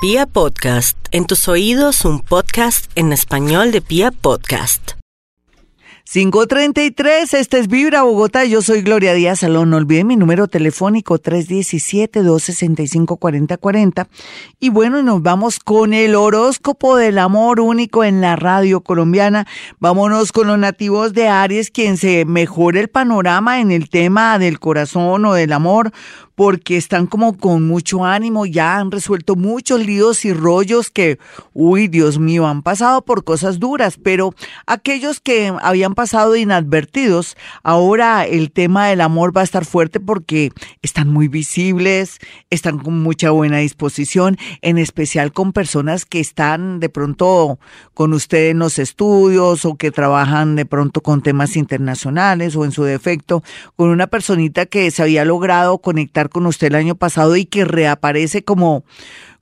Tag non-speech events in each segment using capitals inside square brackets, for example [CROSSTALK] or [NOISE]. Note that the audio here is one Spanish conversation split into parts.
Pia Podcast, en tus oídos un podcast en español de Pia Podcast. 533, este es Vibra Bogotá, yo soy Gloria Díaz Salón, no olviden mi número telefónico 317-265-4040 y bueno, nos vamos con el horóscopo del amor único en la radio colombiana, vámonos con los nativos de Aries, quien se mejore el panorama en el tema del corazón o del amor, porque están como con mucho ánimo, ya han resuelto muchos líos y rollos que, uy, Dios mío, han pasado por cosas duras, pero aquellos que habían pasado inadvertidos, ahora el tema del amor va a estar fuerte porque están muy visibles, están con mucha buena disposición, en especial con personas que están de pronto con usted en los estudios o que trabajan de pronto con temas internacionales o en su defecto, con una personita que se había logrado conectar con usted el año pasado y que reaparece como,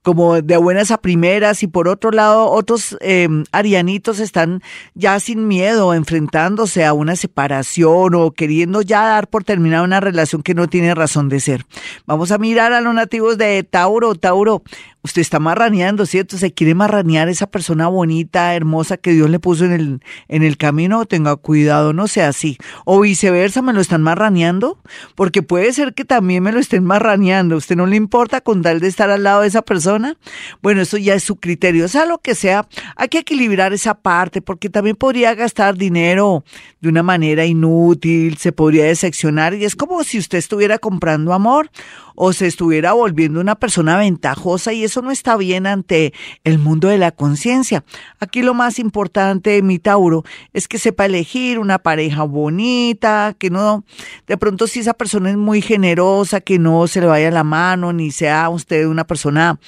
como de buenas a primeras y por otro lado otros em, arianitos están ya sin miedo enfrentándose a una separación o queriendo ya dar por terminada una relación que no tiene razón de ser. Vamos a mirar a los nativos de Tauro. Tauro, usted está marraneando, ¿cierto? Se quiere marranear esa persona bonita, hermosa que Dios le puso en el, en el camino, tenga cuidado, no sea así. O viceversa, me lo están marraneando, porque puede ser que también me lo estén marraneando. ¿Usted no le importa con tal de estar al lado de esa persona? Bueno, eso ya es su criterio. O sea, lo que sea, hay que equilibrar esa parte, porque también podría gastar dinero de una manera inútil, se podría decepcionar, y es como si usted estuviera comprando amor o se estuviera volviendo una persona ventajosa y eso no está bien ante el mundo de la conciencia. Aquí lo más importante, mi Tauro, es que sepa elegir una pareja bonita, que no, de pronto si esa persona es muy generosa, que no se le vaya la mano, ni sea usted una persona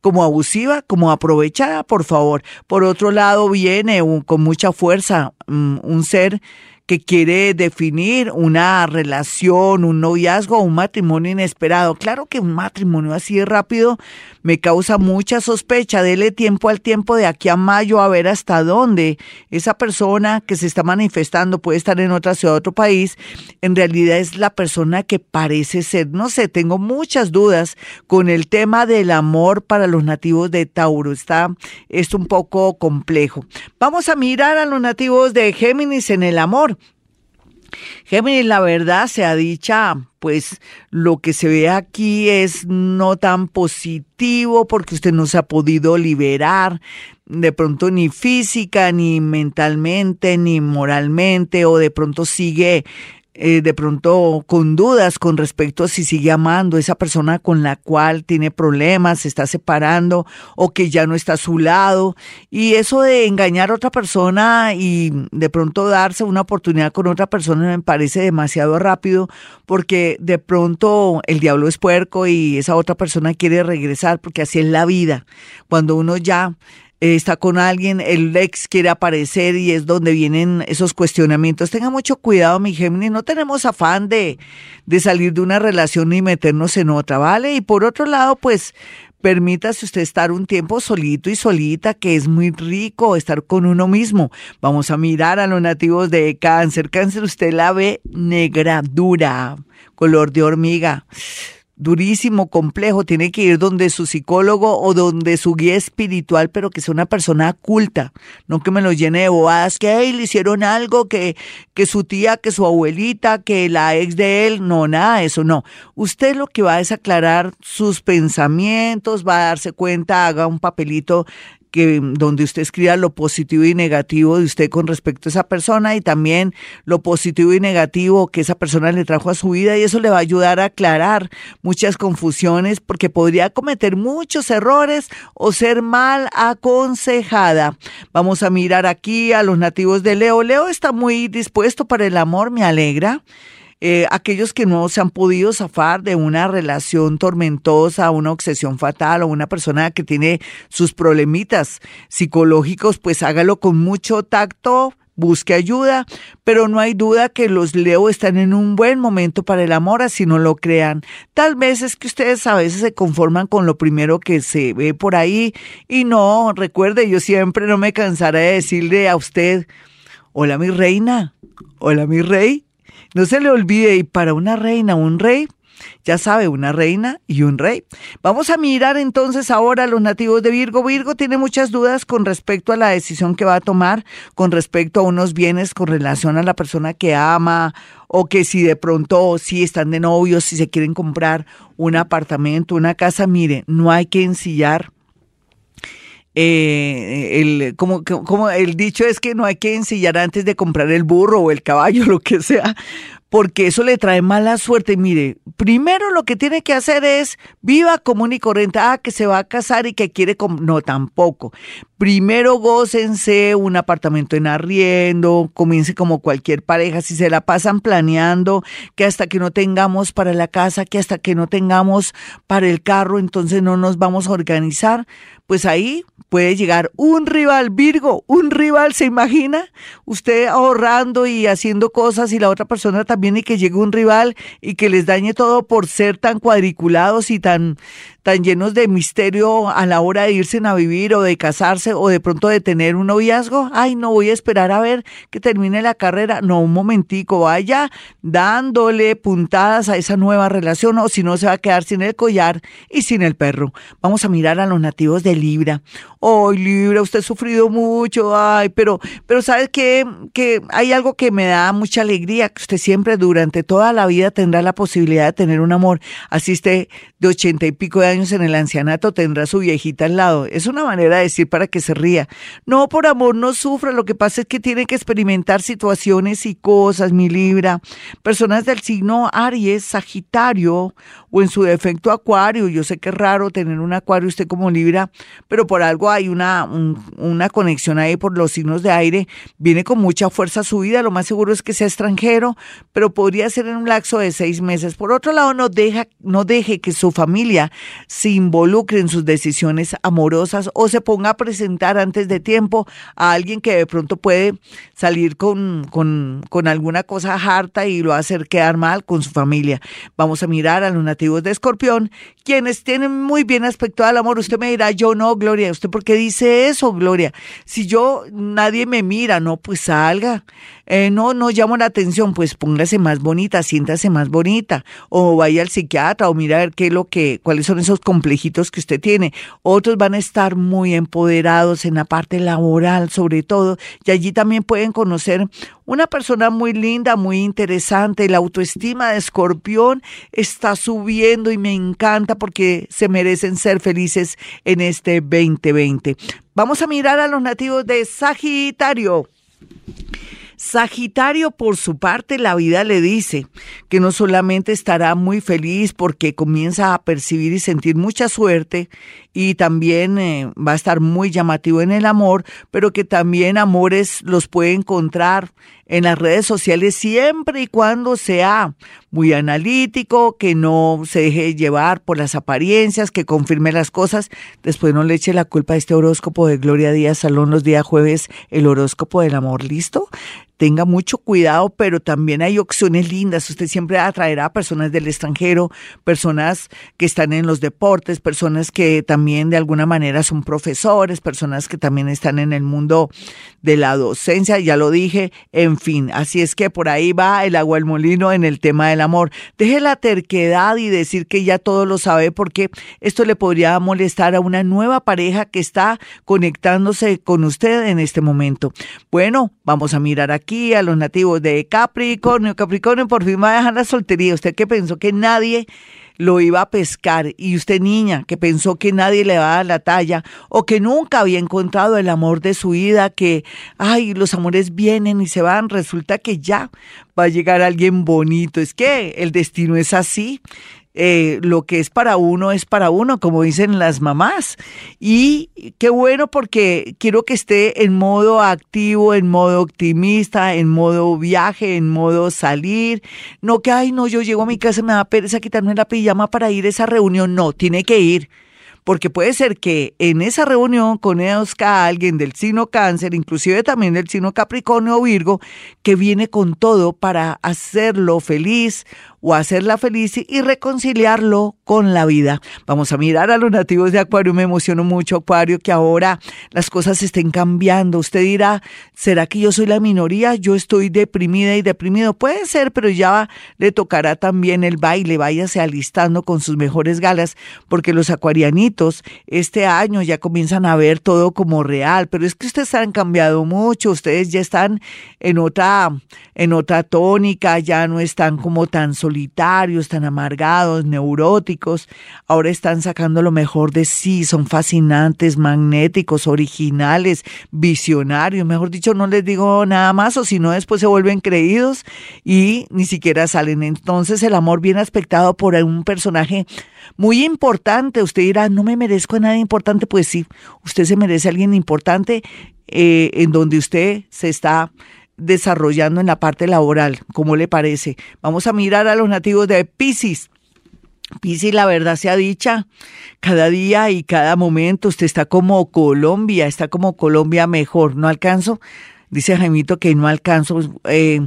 como abusiva, como aprovechada, por favor. Por otro lado, viene con mucha fuerza mm, un ser que quiere definir una relación, un noviazgo o un matrimonio inesperado. Claro que un matrimonio así de rápido me causa mucha sospecha. Dele tiempo al tiempo de aquí a mayo a ver hasta dónde esa persona que se está manifestando puede estar en otra ciudad, otro país, en realidad es la persona que parece ser. No sé, tengo muchas dudas con el tema del amor para los nativos de Tauro. Está esto un poco complejo. Vamos a mirar a los nativos de Géminis en el amor. Géminis, la verdad sea dicha, pues lo que se ve aquí es no tan positivo porque usted no se ha podido liberar de pronto ni física, ni mentalmente, ni moralmente, o de pronto sigue eh, de pronto con dudas con respecto a si sigue amando esa persona con la cual tiene problemas, se está separando o que ya no está a su lado. Y eso de engañar a otra persona y de pronto darse una oportunidad con otra persona me parece demasiado rápido porque de pronto el diablo es puerco y esa otra persona quiere regresar porque así es la vida. Cuando uno ya está con alguien, el ex quiere aparecer y es donde vienen esos cuestionamientos. Tenga mucho cuidado, mi Géminis, no tenemos afán de, de salir de una relación ni meternos en otra, ¿vale? Y por otro lado, pues permítase usted estar un tiempo solito y solita, que es muy rico estar con uno mismo. Vamos a mirar a los nativos de cáncer. Cáncer, usted la ve negra, dura, color de hormiga durísimo, complejo, tiene que ir donde su psicólogo o donde su guía espiritual, pero que sea una persona culta, no que me lo llene de bobadas, que le hicieron algo, que, que su tía, que su abuelita, que la ex de él, no, nada eso, no. Usted lo que va es aclarar sus pensamientos, va a darse cuenta, haga un papelito que donde usted escriba lo positivo y negativo de usted con respecto a esa persona y también lo positivo y negativo que esa persona le trajo a su vida y eso le va a ayudar a aclarar muchas confusiones porque podría cometer muchos errores o ser mal aconsejada. Vamos a mirar aquí a los nativos de Leo. Leo está muy dispuesto para el amor, me alegra. Eh, aquellos que no se han podido zafar de una relación tormentosa, una obsesión fatal o una persona que tiene sus problemitas psicológicos, pues hágalo con mucho tacto, busque ayuda, pero no hay duda que los Leo están en un buen momento para el amor, así no lo crean. Tal vez es que ustedes a veces se conforman con lo primero que se ve por ahí y no, recuerde, yo siempre no me cansaré de decirle a usted, hola mi reina, hola mi rey, no se le olvide, y para una reina, un rey, Ya sabe, una reina y un rey. Vamos a mirar entonces ahora a los nativos de Virgo. Virgo tiene muchas dudas con respecto a la decisión que va a tomar, con respecto a unos bienes con relación a la persona que ama o que si de pronto si están de novios, si se quieren comprar un apartamento, una casa, mire, no hay que ensillar eh, el, como, como el dicho es que no hay que ensillar antes de comprar el burro o el caballo, [LAUGHS] lo que sea, porque eso le trae mala suerte. Mire, primero lo que tiene que hacer es viva común y corriente. Ah, que se va a casar y que quiere. No, tampoco. Primero gócense un apartamento en arriendo, comience como cualquier pareja. Si se la pasan planeando que hasta que no tengamos para la casa, que hasta que no tengamos para el carro, entonces no nos vamos a organizar, pues ahí puede llegar un rival, Virgo, un rival, ¿se imagina? Usted ahorrando y haciendo cosas y la otra persona también y que llegue un rival y que les dañe todo por ser tan cuadriculados y tan tan llenos de misterio a la hora de irse a vivir o de casarse o de pronto de tener un noviazgo. Ay, no voy a esperar a ver que termine la carrera. No, un momentico, vaya dándole puntadas a esa nueva relación o si no se va a quedar sin el collar y sin el perro. Vamos a mirar a los nativos de Libra. Ay, Libra, usted ha sufrido mucho, ay, pero, pero ¿sabes qué? Que hay algo que me da mucha alegría, que usted siempre durante toda la vida tendrá la posibilidad de tener un amor. Así esté de ochenta y pico de años en el ancianato tendrá su viejita al lado. Es una manera de decir para que se ría. No, por amor no sufra, lo que pasa es que tiene que experimentar situaciones y cosas, mi Libra. Personas del signo Aries, Sagitario o en su defecto Acuario. Yo sé que es raro tener un Acuario usted como Libra, pero por algo hay una, una conexión ahí por los signos de aire. Viene con mucha fuerza su vida. Lo más seguro es que sea extranjero, pero podría ser en un lapso de seis meses. Por otro lado, no, deja, no deje que su familia se involucre en sus decisiones amorosas o se ponga a presentar antes de tiempo a alguien que de pronto puede salir con, con, con alguna cosa harta y lo hacer quedar mal con su familia. Vamos a mirar a los nativos de Escorpión, quienes tienen muy bien aspecto al amor. Usted me dirá, yo no, Gloria. ¿Usted por qué dice eso, Gloria? Si yo, nadie me mira, no, pues salga. Eh, no, no llamo la atención, pues póngase más bonita, siéntase más bonita, o vaya al psiquiatra, o mira a ver qué es lo que, cuáles son esos complejitos que usted tiene. Otros van a estar muy empoderados en la parte laboral, sobre todo, y allí también pueden conocer una persona muy linda, muy interesante. La autoestima de escorpión está subiendo y me encanta porque se merecen ser felices en este 2020. Vamos a mirar a los nativos de Sagitario. Sagitario, por su parte, la vida le dice que no solamente estará muy feliz porque comienza a percibir y sentir mucha suerte y también eh, va a estar muy llamativo en el amor, pero que también amores los puede encontrar en las redes sociales siempre y cuando sea muy analítico, que no se deje llevar por las apariencias, que confirme las cosas. Después no le eche la culpa a este horóscopo de Gloria Díaz Salón los días jueves, el horóscopo del amor, ¿listo? Tenga mucho cuidado, pero también hay opciones lindas. Usted siempre atraerá a personas del extranjero, personas que están en los deportes, personas que también de alguna manera son profesores, personas que también están en el mundo de la docencia, ya lo dije, en fin. Así es que por ahí va el agua al molino en el tema del amor. Deje la terquedad y decir que ya todo lo sabe porque esto le podría molestar a una nueva pareja que está conectándose con usted en este momento. Bueno, vamos a mirar aquí a los nativos de Capricornio. Capricornio por fin va a dejar la soltería. Usted que pensó que nadie lo iba a pescar y usted niña que pensó que nadie le va a dar la talla o que nunca había encontrado el amor de su vida, que, ay, los amores vienen y se van, resulta que ya va a llegar alguien bonito. Es que el destino es así. Eh, lo que es para uno es para uno, como dicen las mamás. Y qué bueno porque quiero que esté en modo activo, en modo optimista, en modo viaje, en modo salir. No que, ay, no, yo llego a mi casa, me da pereza quitarme la pijama para ir a esa reunión. No, tiene que ir porque puede ser que en esa reunión conozca a alguien del signo cáncer, inclusive también del signo capricornio o virgo, que viene con todo para hacerlo feliz o hacerla feliz y reconciliarlo con la vida. Vamos a mirar a los nativos de Acuario. Me emociono mucho, Acuario, que ahora las cosas estén cambiando. Usted dirá, ¿será que yo soy la minoría? Yo estoy deprimida y deprimido. Puede ser, pero ya le tocará también el baile. Váyase alistando con sus mejores galas, porque los acuarianitos este año ya comienzan a ver todo como real. Pero es que ustedes han cambiado mucho. Ustedes ya están en otra, en otra tónica, ya no están como tan solitarios, tan amargados, neuróticos. Ahora están sacando lo mejor de sí. Son fascinantes, magnéticos, originales, visionarios. Mejor dicho, no les digo nada más, o si no, después se vuelven creídos y ni siquiera salen. Entonces, el amor bien aspectado por un personaje muy importante. Usted dirá, no me merezco a nada importante. Pues sí, usted se merece a alguien importante eh, en donde usted se está desarrollando en la parte laboral. ¿Cómo le parece? Vamos a mirar a los nativos de Pisces. Pisces, la verdad sea dicha, cada día y cada momento usted está como Colombia, está como Colombia mejor. No alcanzo, dice Jaimito que no alcanzo. Eh,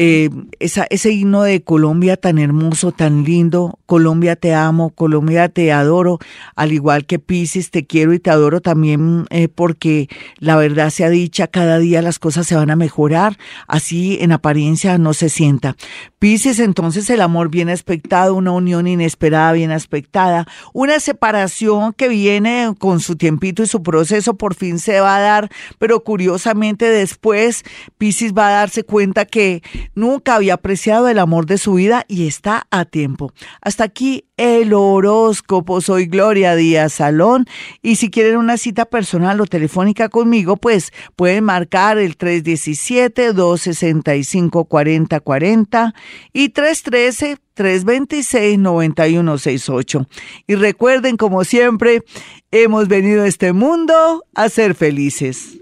eh, esa, ese himno de Colombia tan hermoso, tan lindo, Colombia te amo, Colombia te adoro, al igual que Pisces, te quiero y te adoro también eh, porque la verdad sea dicha, cada día las cosas se van a mejorar, así en apariencia no se sienta. Pisces, entonces el amor bien expectado, una unión inesperada, bien expectada, una separación que viene con su tiempito y su proceso por fin se va a dar, pero curiosamente después Pisces va a darse cuenta que Nunca había apreciado el amor de su vida y está a tiempo. Hasta aquí el horóscopo. Soy Gloria Díaz Salón y si quieren una cita personal o telefónica conmigo, pues pueden marcar el 317-265-4040 y 313-326-9168. Y recuerden, como siempre, hemos venido a este mundo a ser felices.